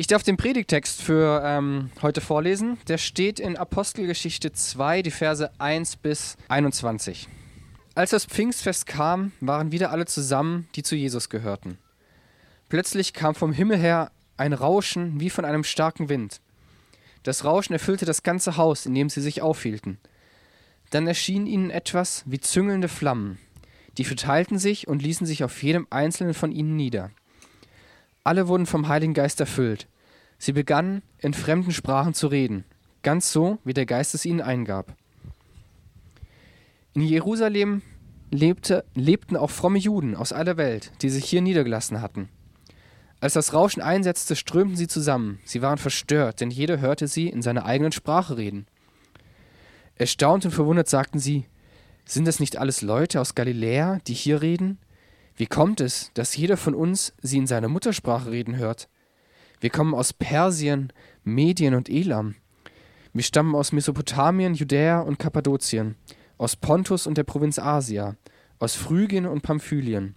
Ich darf den Predigtext für ähm, heute vorlesen. Der steht in Apostelgeschichte 2, die Verse 1 bis 21. Als das Pfingstfest kam, waren wieder alle zusammen, die zu Jesus gehörten. Plötzlich kam vom Himmel her ein Rauschen wie von einem starken Wind. Das Rauschen erfüllte das ganze Haus, in dem sie sich aufhielten. Dann erschien ihnen etwas wie züngelnde Flammen. Die verteilten sich und ließen sich auf jedem einzelnen von ihnen nieder. Alle wurden vom Heiligen Geist erfüllt. Sie begannen, in fremden Sprachen zu reden, ganz so, wie der Geist es ihnen eingab. In Jerusalem lebte, lebten auch fromme Juden aus aller Welt, die sich hier niedergelassen hatten. Als das Rauschen einsetzte, strömten sie zusammen. Sie waren verstört, denn jeder hörte sie in seiner eigenen Sprache reden. Erstaunt und verwundert sagten sie, sind das nicht alles Leute aus Galiläa, die hier reden? Wie kommt es, dass jeder von uns sie in seiner Muttersprache reden hört? Wir kommen aus Persien, Medien und Elam. Wir stammen aus Mesopotamien, Judäa und Kappadokien, aus Pontus und der Provinz Asia, aus Phrygien und Pamphylien,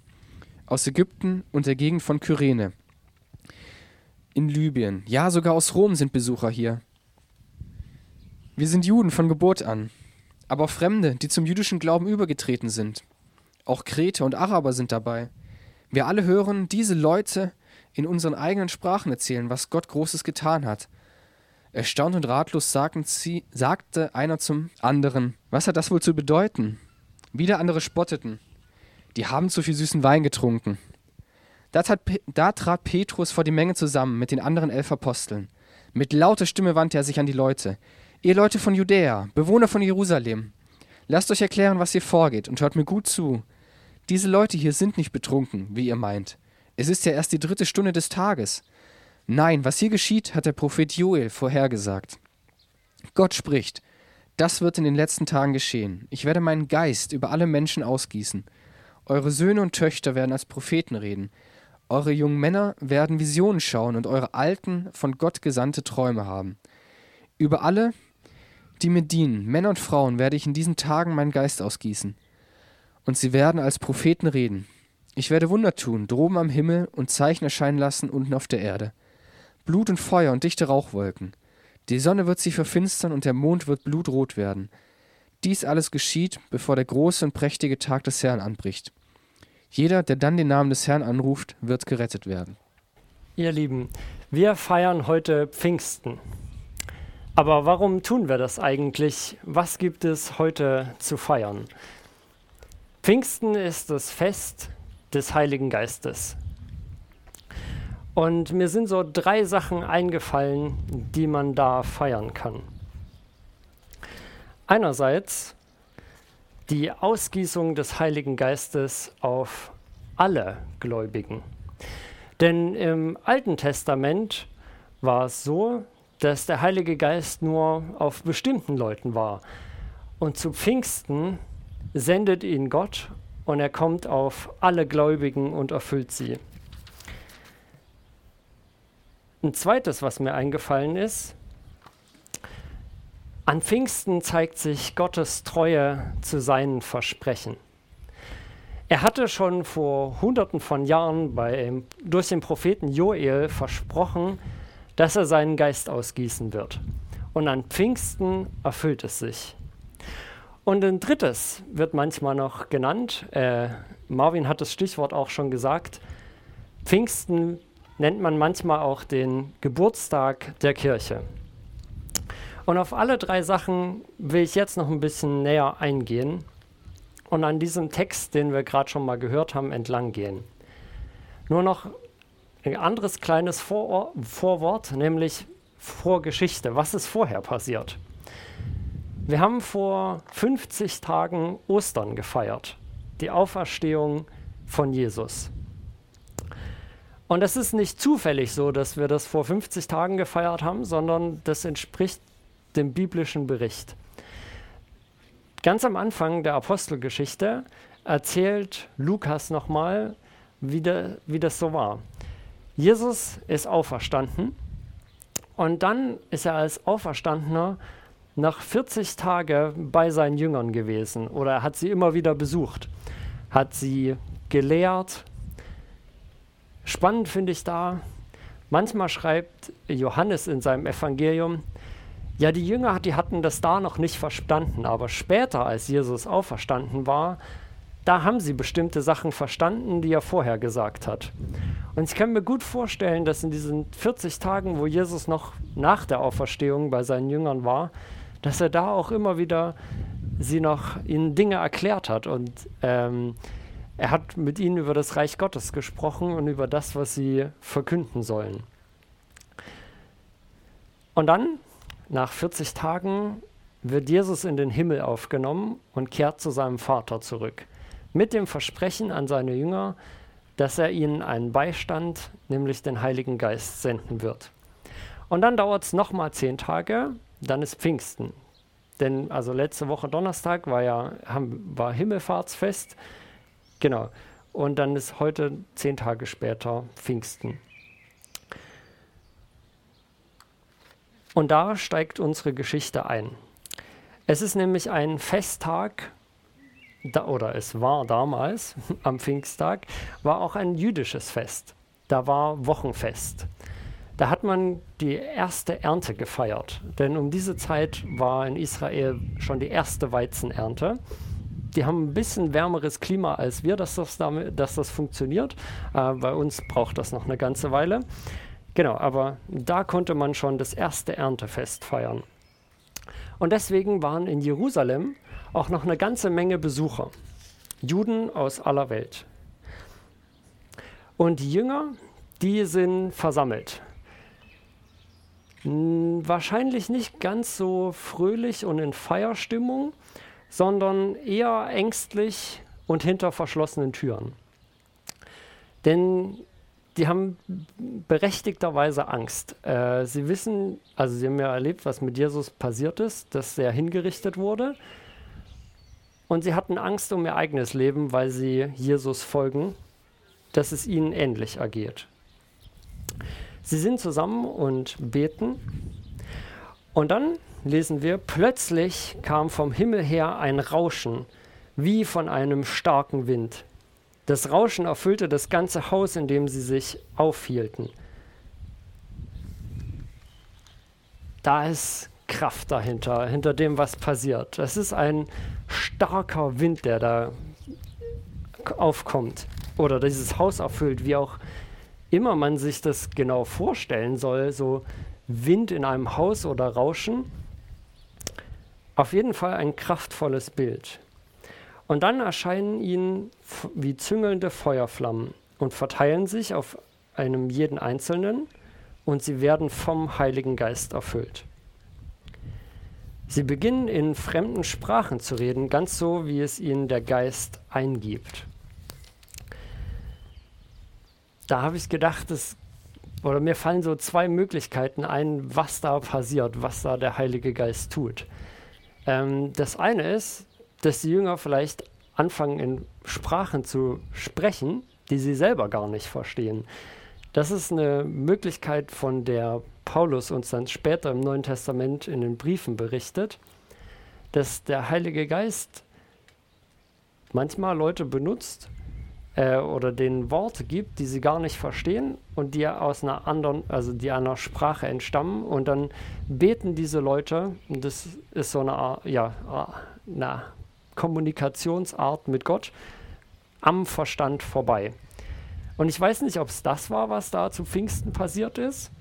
aus Ägypten und der Gegend von Kyrene, in Libyen, ja sogar aus Rom sind Besucher hier. Wir sind Juden von Geburt an, aber auch Fremde, die zum jüdischen Glauben übergetreten sind. Auch Kreter und Araber sind dabei. Wir alle hören diese Leute in unseren eigenen Sprachen erzählen, was Gott Großes getan hat. Erstaunt und ratlos sie, sagte einer zum anderen, was hat das wohl zu bedeuten? Wieder andere spotteten. Die haben zu viel süßen Wein getrunken. Da, tat, da trat Petrus vor die Menge zusammen mit den anderen elf Aposteln. Mit lauter Stimme wandte er sich an die Leute. Ihr Leute von Judäa, Bewohner von Jerusalem, lasst euch erklären, was hier vorgeht, und hört mir gut zu. Diese Leute hier sind nicht betrunken, wie ihr meint. Es ist ja erst die dritte Stunde des Tages. Nein, was hier geschieht, hat der Prophet Joel vorhergesagt. Gott spricht, das wird in den letzten Tagen geschehen. Ich werde meinen Geist über alle Menschen ausgießen. Eure Söhne und Töchter werden als Propheten reden. Eure jungen Männer werden Visionen schauen und eure Alten von Gott gesandte Träume haben. Über alle, die mir dienen, Männer und Frauen, werde ich in diesen Tagen meinen Geist ausgießen und sie werden als Propheten reden. Ich werde Wunder tun, droben am Himmel und Zeichen erscheinen lassen unten auf der Erde. Blut und Feuer und dichte Rauchwolken. Die Sonne wird sich verfinstern und der Mond wird blutrot werden. Dies alles geschieht, bevor der große und prächtige Tag des Herrn anbricht. Jeder, der dann den Namen des Herrn anruft, wird gerettet werden. Ihr Lieben, wir feiern heute Pfingsten. Aber warum tun wir das eigentlich? Was gibt es heute zu feiern? Pfingsten ist das Fest des Heiligen Geistes. Und mir sind so drei Sachen eingefallen, die man da feiern kann. Einerseits die Ausgießung des Heiligen Geistes auf alle Gläubigen. Denn im Alten Testament war es so, dass der Heilige Geist nur auf bestimmten Leuten war. Und zu Pfingsten sendet ihn Gott und er kommt auf alle Gläubigen und erfüllt sie. Ein zweites, was mir eingefallen ist, an Pfingsten zeigt sich Gottes Treue zu seinen Versprechen. Er hatte schon vor Hunderten von Jahren bei, durch den Propheten Joel versprochen, dass er seinen Geist ausgießen wird. Und an Pfingsten erfüllt es sich. Und ein drittes wird manchmal noch genannt. Äh, Marvin hat das Stichwort auch schon gesagt. Pfingsten nennt man manchmal auch den Geburtstag der Kirche. Und auf alle drei Sachen will ich jetzt noch ein bisschen näher eingehen und an diesem Text, den wir gerade schon mal gehört haben, entlang gehen. Nur noch ein anderes kleines Vor Vorwort, nämlich Vorgeschichte. Was ist vorher passiert? Wir haben vor 50 Tagen Ostern gefeiert, die Auferstehung von Jesus. Und es ist nicht zufällig so, dass wir das vor 50 Tagen gefeiert haben, sondern das entspricht dem biblischen Bericht. Ganz am Anfang der Apostelgeschichte erzählt Lukas nochmal, wie, wie das so war. Jesus ist auferstanden und dann ist er als Auferstandener nach 40 Tagen bei seinen Jüngern gewesen oder hat sie immer wieder besucht, hat sie gelehrt. Spannend finde ich da, Manchmal schreibt Johannes in seinem Evangelium, ja, die Jünger, die hatten das da noch nicht verstanden, aber später, als Jesus auferstanden war, da haben sie bestimmte Sachen verstanden, die er vorher gesagt hat. Und ich kann mir gut vorstellen, dass in diesen 40 Tagen, wo Jesus noch nach der Auferstehung bei seinen Jüngern war, dass er da auch immer wieder sie noch ihnen Dinge erklärt hat und ähm, er hat mit ihnen über das Reich Gottes gesprochen und über das, was sie verkünden sollen. Und dann, nach 40 Tagen, wird Jesus in den Himmel aufgenommen und kehrt zu seinem Vater zurück. Mit dem Versprechen an seine Jünger, dass er ihnen einen Beistand, nämlich den Heiligen Geist, senden wird. Und dann dauert es nochmal zehn Tage, dann ist Pfingsten. Denn also letzte Woche Donnerstag war ja war Himmelfahrtsfest Genau. Und dann ist heute zehn Tage später Pfingsten. Und da steigt unsere Geschichte ein. Es ist nämlich ein Festtag, da, oder es war damals am Pfingsttag, war auch ein jüdisches Fest. Da war Wochenfest. Da hat man die erste Ernte gefeiert, denn um diese Zeit war in Israel schon die erste Weizenernte die haben ein bisschen wärmeres Klima als wir, dass das, damit, dass das funktioniert. Äh, bei uns braucht das noch eine ganze Weile. Genau, aber da konnte man schon das erste Erntefest feiern. Und deswegen waren in Jerusalem auch noch eine ganze Menge Besucher, Juden aus aller Welt. Und die Jünger, die sind versammelt. Hm, wahrscheinlich nicht ganz so fröhlich und in Feierstimmung, sondern eher ängstlich und hinter verschlossenen Türen. Denn die haben berechtigterweise Angst. Äh, sie wissen, also sie haben ja erlebt, was mit Jesus passiert ist, dass er hingerichtet wurde. Und sie hatten Angst um ihr eigenes Leben, weil sie Jesus folgen, dass es ihnen ähnlich ergeht. Sie sind zusammen und beten. Und dann lesen wir, plötzlich kam vom Himmel her ein Rauschen, wie von einem starken Wind. Das Rauschen erfüllte das ganze Haus, in dem sie sich aufhielten. Da ist Kraft dahinter, hinter dem, was passiert. Das ist ein starker Wind, der da aufkommt oder dieses Haus erfüllt, wie auch immer man sich das genau vorstellen soll, so Wind in einem Haus oder Rauschen. Auf jeden Fall ein kraftvolles Bild. Und dann erscheinen ihnen wie züngelnde Feuerflammen und verteilen sich auf einem jeden Einzelnen und sie werden vom Heiligen Geist erfüllt. Sie beginnen in fremden Sprachen zu reden, ganz so, wie es ihnen der Geist eingibt. Da habe ich gedacht, es, oder mir fallen so zwei Möglichkeiten ein, was da passiert, was da der Heilige Geist tut. Ähm, das eine ist, dass die Jünger vielleicht anfangen, in Sprachen zu sprechen, die sie selber gar nicht verstehen. Das ist eine Möglichkeit, von der Paulus uns dann später im Neuen Testament in den Briefen berichtet, dass der Heilige Geist manchmal Leute benutzt, äh, oder denen Worte gibt, die sie gar nicht verstehen und die aus einer anderen, also die einer Sprache entstammen und dann beten diese Leute, und das ist so eine, ja, eine Kommunikationsart mit Gott, am Verstand vorbei. Und ich weiß nicht, ob es das war, was da zu Pfingsten passiert ist,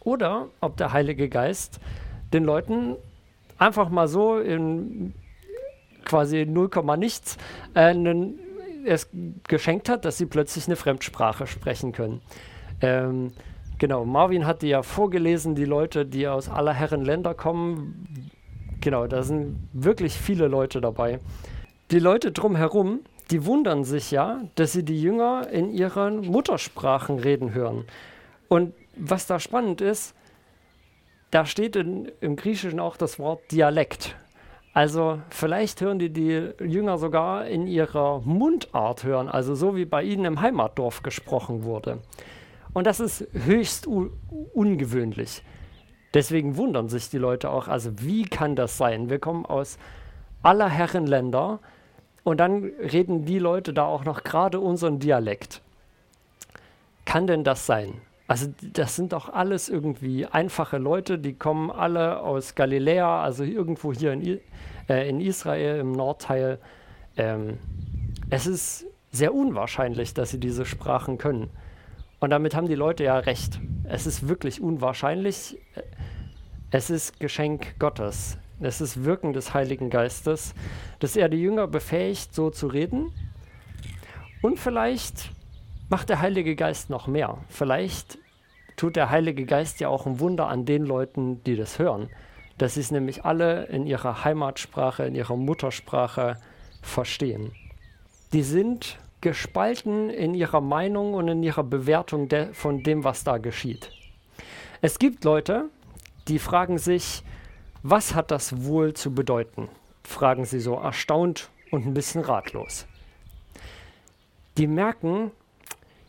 oder ob der Heilige Geist den Leuten einfach mal so in quasi 0, nichts äh, einen es geschenkt hat, dass sie plötzlich eine Fremdsprache sprechen können. Ähm, genau, Marvin hatte ja vorgelesen, die Leute, die aus aller Herren Länder kommen. Genau, da sind wirklich viele Leute dabei. Die Leute drumherum, die wundern sich ja, dass sie die Jünger in ihren Muttersprachen reden hören. Und was da spannend ist, da steht in, im Griechischen auch das Wort Dialekt. Also vielleicht hören die die Jünger sogar in ihrer Mundart hören, also so wie bei ihnen im Heimatdorf gesprochen wurde. Und das ist höchst ungewöhnlich. Deswegen wundern sich die Leute auch, also wie kann das sein? Wir kommen aus aller Herren Länder und dann reden die Leute da auch noch gerade unseren Dialekt. Kann denn das sein? Also das sind doch alles irgendwie einfache Leute, die kommen alle aus Galiläa, also irgendwo hier in, äh, in Israel im Nordteil. Ähm, es ist sehr unwahrscheinlich, dass sie diese Sprachen können. Und damit haben die Leute ja recht. Es ist wirklich unwahrscheinlich. Es ist Geschenk Gottes. Es ist Wirken des Heiligen Geistes, dass er die Jünger befähigt, so zu reden. Und vielleicht macht der Heilige Geist noch mehr. Vielleicht tut der Heilige Geist ja auch ein Wunder an den Leuten, die das hören. Dass sie es nämlich alle in ihrer Heimatsprache, in ihrer Muttersprache verstehen. Die sind gespalten in ihrer Meinung und in ihrer Bewertung de von dem, was da geschieht. Es gibt Leute, die fragen sich, was hat das wohl zu bedeuten? Fragen sie so erstaunt und ein bisschen ratlos. Die merken,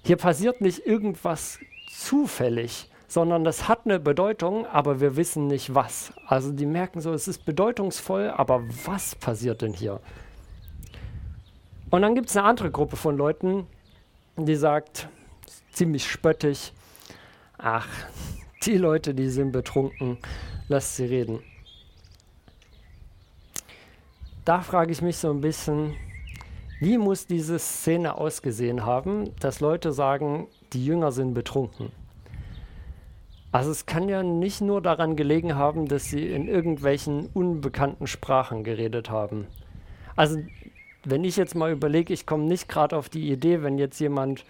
hier passiert nicht irgendwas zufällig, sondern das hat eine Bedeutung, aber wir wissen nicht was. Also die merken so, es ist bedeutungsvoll, aber was passiert denn hier? Und dann gibt es eine andere Gruppe von Leuten, die sagt, ziemlich spöttig, ach, die Leute, die sind betrunken, lasst sie reden. Da frage ich mich so ein bisschen, wie muss diese Szene ausgesehen haben, dass Leute sagen, die Jünger sind betrunken? Also es kann ja nicht nur daran gelegen haben, dass sie in irgendwelchen unbekannten Sprachen geredet haben. Also wenn ich jetzt mal überlege, ich komme nicht gerade auf die Idee, wenn jetzt jemand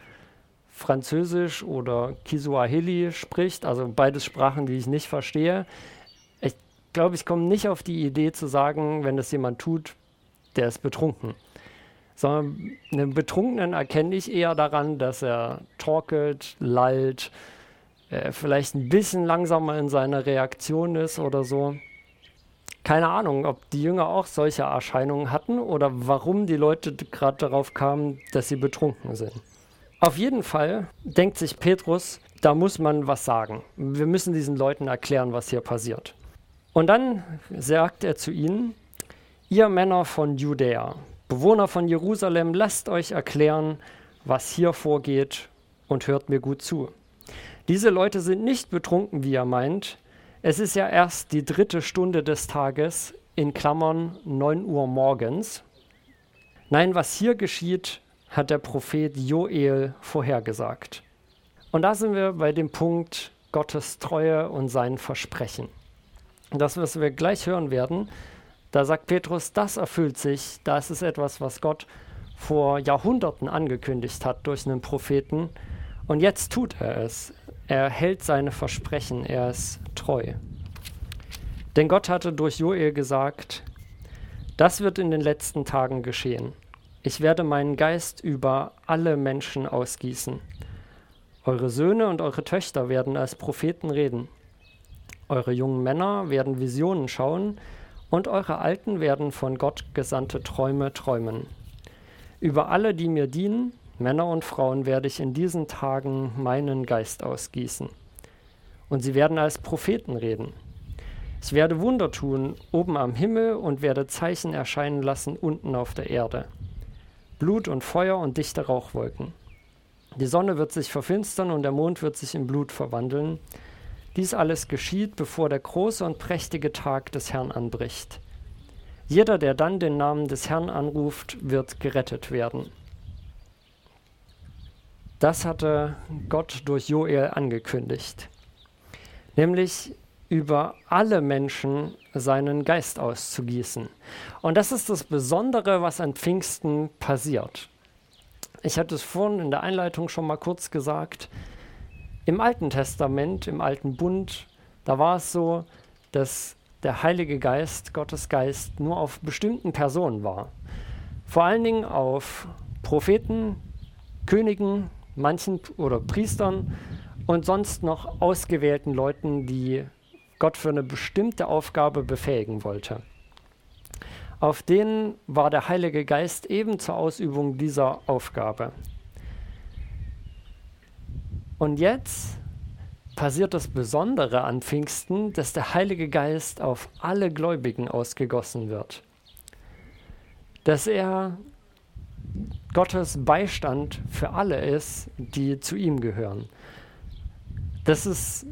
Französisch oder Kiswahili spricht, also beides Sprachen, die ich nicht verstehe. Ich glaube, ich komme nicht auf die Idee zu sagen, wenn das jemand tut, der ist betrunken. Sondern einen Betrunkenen erkenne ich eher daran, dass er torkelt, lallt, äh, vielleicht ein bisschen langsamer in seiner Reaktion ist oder so keine Ahnung, ob die Jünger auch solche Erscheinungen hatten oder warum die Leute gerade darauf kamen, dass sie betrunken sind. Auf jeden Fall denkt sich Petrus, da muss man was sagen. Wir müssen diesen Leuten erklären, was hier passiert. Und dann sagt er zu ihnen, ihr Männer von Judäa, Bewohner von Jerusalem, lasst euch erklären, was hier vorgeht und hört mir gut zu. Diese Leute sind nicht betrunken, wie ihr meint, es ist ja erst die dritte Stunde des Tages, in Klammern 9 Uhr morgens. Nein, was hier geschieht, hat der Prophet Joel vorhergesagt. Und da sind wir bei dem Punkt Gottes Treue und sein Versprechen. Das, was wir gleich hören werden, da sagt Petrus, das erfüllt sich, das ist etwas, was Gott vor Jahrhunderten angekündigt hat durch einen Propheten. Und jetzt tut er es. Er hält seine Versprechen, er ist treu. Denn Gott hatte durch Joel gesagt, das wird in den letzten Tagen geschehen. Ich werde meinen Geist über alle Menschen ausgießen. Eure Söhne und eure Töchter werden als Propheten reden. Eure jungen Männer werden Visionen schauen und eure Alten werden von Gott gesandte Träume träumen. Über alle, die mir dienen, Männer und Frauen werde ich in diesen Tagen meinen Geist ausgießen. Und sie werden als Propheten reden. Ich werde Wunder tun oben am Himmel und werde Zeichen erscheinen lassen unten auf der Erde. Blut und Feuer und dichte Rauchwolken. Die Sonne wird sich verfinstern und der Mond wird sich in Blut verwandeln. Dies alles geschieht, bevor der große und prächtige Tag des Herrn anbricht. Jeder, der dann den Namen des Herrn anruft, wird gerettet werden. Das hatte Gott durch Joel angekündigt, nämlich über alle Menschen seinen Geist auszugießen. Und das ist das Besondere, was an Pfingsten passiert. Ich hatte es vorhin in der Einleitung schon mal kurz gesagt. Im Alten Testament, im Alten Bund, da war es so, dass der Heilige Geist, Gottes Geist, nur auf bestimmten Personen war. Vor allen Dingen auf Propheten, Königen, manchen oder Priestern und sonst noch ausgewählten Leuten, die Gott für eine bestimmte Aufgabe befähigen wollte. Auf denen war der Heilige Geist eben zur Ausübung dieser Aufgabe. Und jetzt passiert das Besondere an Pfingsten, dass der Heilige Geist auf alle Gläubigen ausgegossen wird. Dass er Gottes Beistand für alle ist, die zu ihm gehören. das ist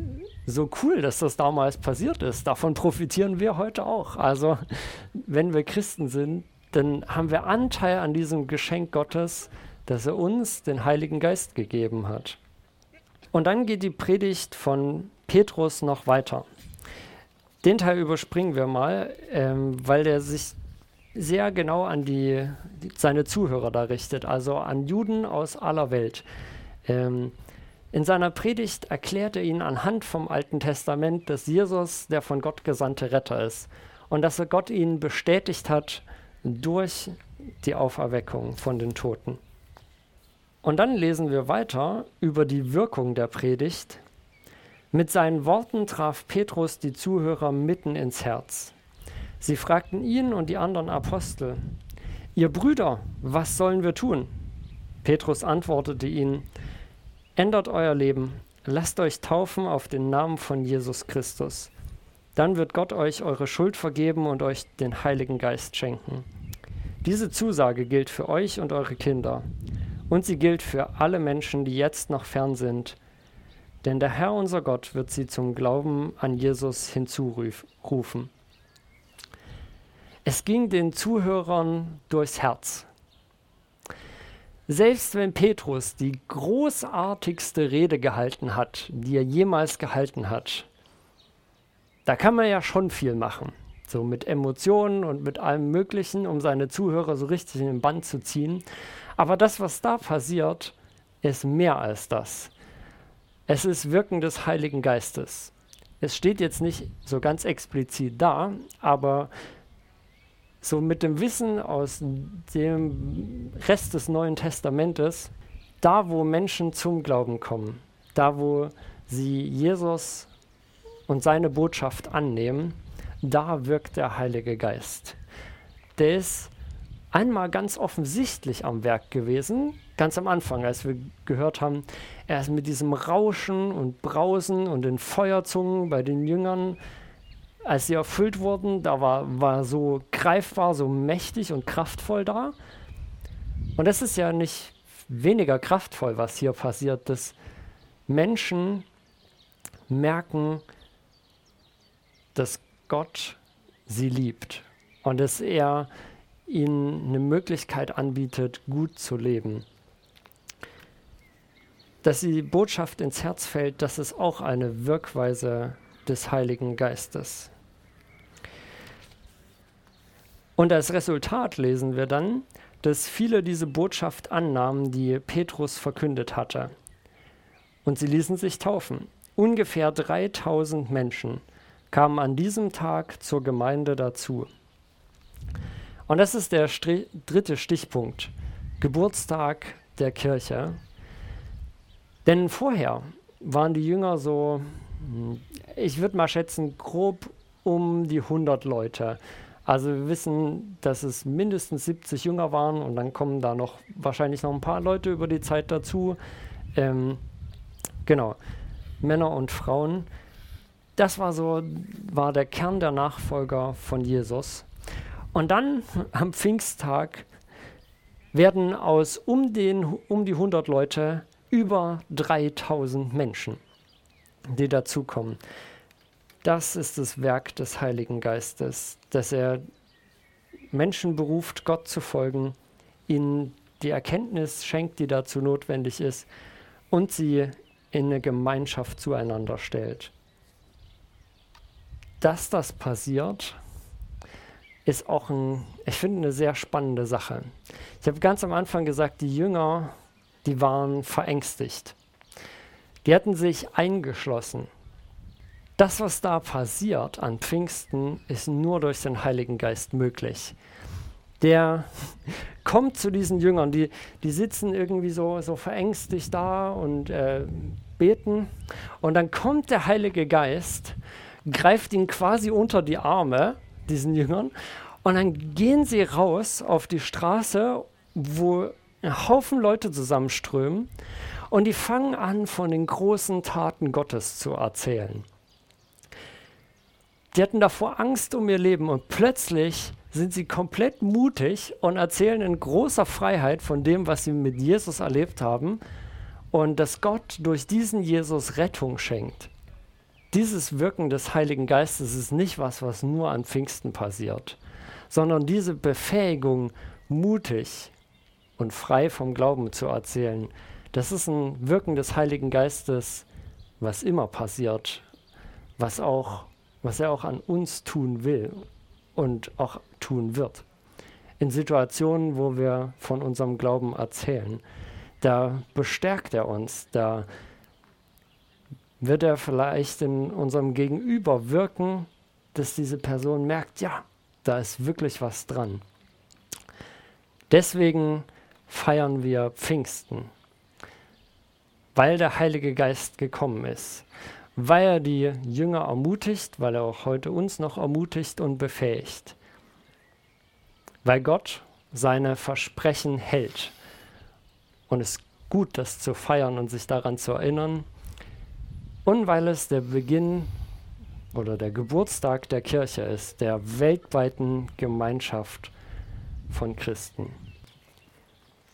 so cool, dass das damals passiert ist. Davon profitieren wir heute auch. Also, wenn wir Christen sind, dann haben wir Anteil an diesem Geschenk Gottes, dass er uns den Heiligen Geist gegeben hat. Und dann geht die Predigt von Petrus noch weiter. Den Teil überspringen wir mal, ähm, weil der sich sehr genau an die, seine Zuhörer da richtet, also an Juden aus aller Welt. Ähm, in seiner Predigt erklärt er ihnen anhand vom Alten Testament, dass Jesus der von Gott gesandte Retter ist und dass er Gott ihnen bestätigt hat durch die Auferweckung von den Toten. Und dann lesen wir weiter über die Wirkung der Predigt mit seinen Worten traf Petrus die Zuhörer mitten ins Herz. Sie fragten ihn und die anderen Apostel, Ihr Brüder, was sollen wir tun? Petrus antwortete ihnen, Ändert euer Leben, lasst euch taufen auf den Namen von Jesus Christus. Dann wird Gott euch eure Schuld vergeben und euch den Heiligen Geist schenken. Diese Zusage gilt für euch und eure Kinder. Und sie gilt für alle Menschen, die jetzt noch fern sind, denn der Herr unser Gott wird sie zum Glauben an Jesus hinzurufen. Es ging den Zuhörern durchs Herz. Selbst wenn Petrus die großartigste Rede gehalten hat, die er jemals gehalten hat, da kann man ja schon viel machen. So mit Emotionen und mit allem Möglichen, um seine Zuhörer so richtig in den Band zu ziehen. Aber das, was da passiert, ist mehr als das. Es ist Wirken des Heiligen Geistes. Es steht jetzt nicht so ganz explizit da, aber so mit dem Wissen aus dem Rest des Neuen Testamentes, da wo Menschen zum Glauben kommen, da wo sie Jesus und seine Botschaft annehmen, da wirkt der Heilige Geist. Der ist einmal ganz offensichtlich am Werk gewesen, ganz am Anfang, als wir gehört haben, er ist mit diesem Rauschen und Brausen und den Feuerzungen bei den Jüngern, als sie erfüllt wurden, da war, war so greifbar, so mächtig und kraftvoll da. Und das ist ja nicht weniger kraftvoll, was hier passiert, dass Menschen merken, dass Gott sie liebt und dass er ihnen eine Möglichkeit anbietet, gut zu leben dass die Botschaft ins Herz fällt, das ist auch eine Wirkweise des Heiligen Geistes. Und als Resultat lesen wir dann, dass viele diese Botschaft annahmen, die Petrus verkündet hatte. Und sie ließen sich taufen. Ungefähr 3000 Menschen kamen an diesem Tag zur Gemeinde dazu. Und das ist der Stri dritte Stichpunkt, Geburtstag der Kirche. Denn vorher waren die Jünger so, hm, ich würde mal schätzen, grob um die 100 Leute. Also wir wissen, dass es mindestens 70 Jünger waren und dann kommen da noch wahrscheinlich noch ein paar Leute über die Zeit dazu. Ähm, genau, Männer und Frauen. Das war so, war der Kern der Nachfolger von Jesus. Und dann am Pfingsttag werden aus um, den, um die 100 Leute über 3000 Menschen, die dazukommen. Das ist das Werk des Heiligen Geistes, dass er Menschen beruft, Gott zu folgen, ihnen die Erkenntnis schenkt, die dazu notwendig ist, und sie in eine Gemeinschaft zueinander stellt. Dass das passiert, ist auch ein, ich finde, eine sehr spannende Sache. Ich habe ganz am Anfang gesagt, die Jünger die waren verängstigt. Die hatten sich eingeschlossen. Das, was da passiert an Pfingsten, ist nur durch den Heiligen Geist möglich. Der kommt zu diesen Jüngern, die, die sitzen irgendwie so, so verängstigt da und äh, beten. Und dann kommt der Heilige Geist, greift ihn quasi unter die Arme, diesen Jüngern, und dann gehen sie raus auf die Straße, wo ein Haufen Leute zusammenströmen und die fangen an, von den großen Taten Gottes zu erzählen. Die hatten davor Angst um ihr Leben und plötzlich sind sie komplett mutig und erzählen in großer Freiheit von dem, was sie mit Jesus erlebt haben und dass Gott durch diesen Jesus Rettung schenkt. Dieses Wirken des Heiligen Geistes ist nicht was, was nur an Pfingsten passiert, sondern diese Befähigung, mutig und frei vom Glauben zu erzählen, das ist ein Wirken des Heiligen Geistes, was immer passiert, was, auch, was er auch an uns tun will und auch tun wird. In Situationen, wo wir von unserem Glauben erzählen, da bestärkt er uns, da wird er vielleicht in unserem Gegenüber wirken, dass diese Person merkt, ja, da ist wirklich was dran. Deswegen feiern wir Pfingsten, weil der Heilige Geist gekommen ist, weil er die Jünger ermutigt, weil er auch heute uns noch ermutigt und befähigt, weil Gott seine Versprechen hält. Und es ist gut, das zu feiern und sich daran zu erinnern. Und weil es der Beginn oder der Geburtstag der Kirche ist, der weltweiten Gemeinschaft von Christen.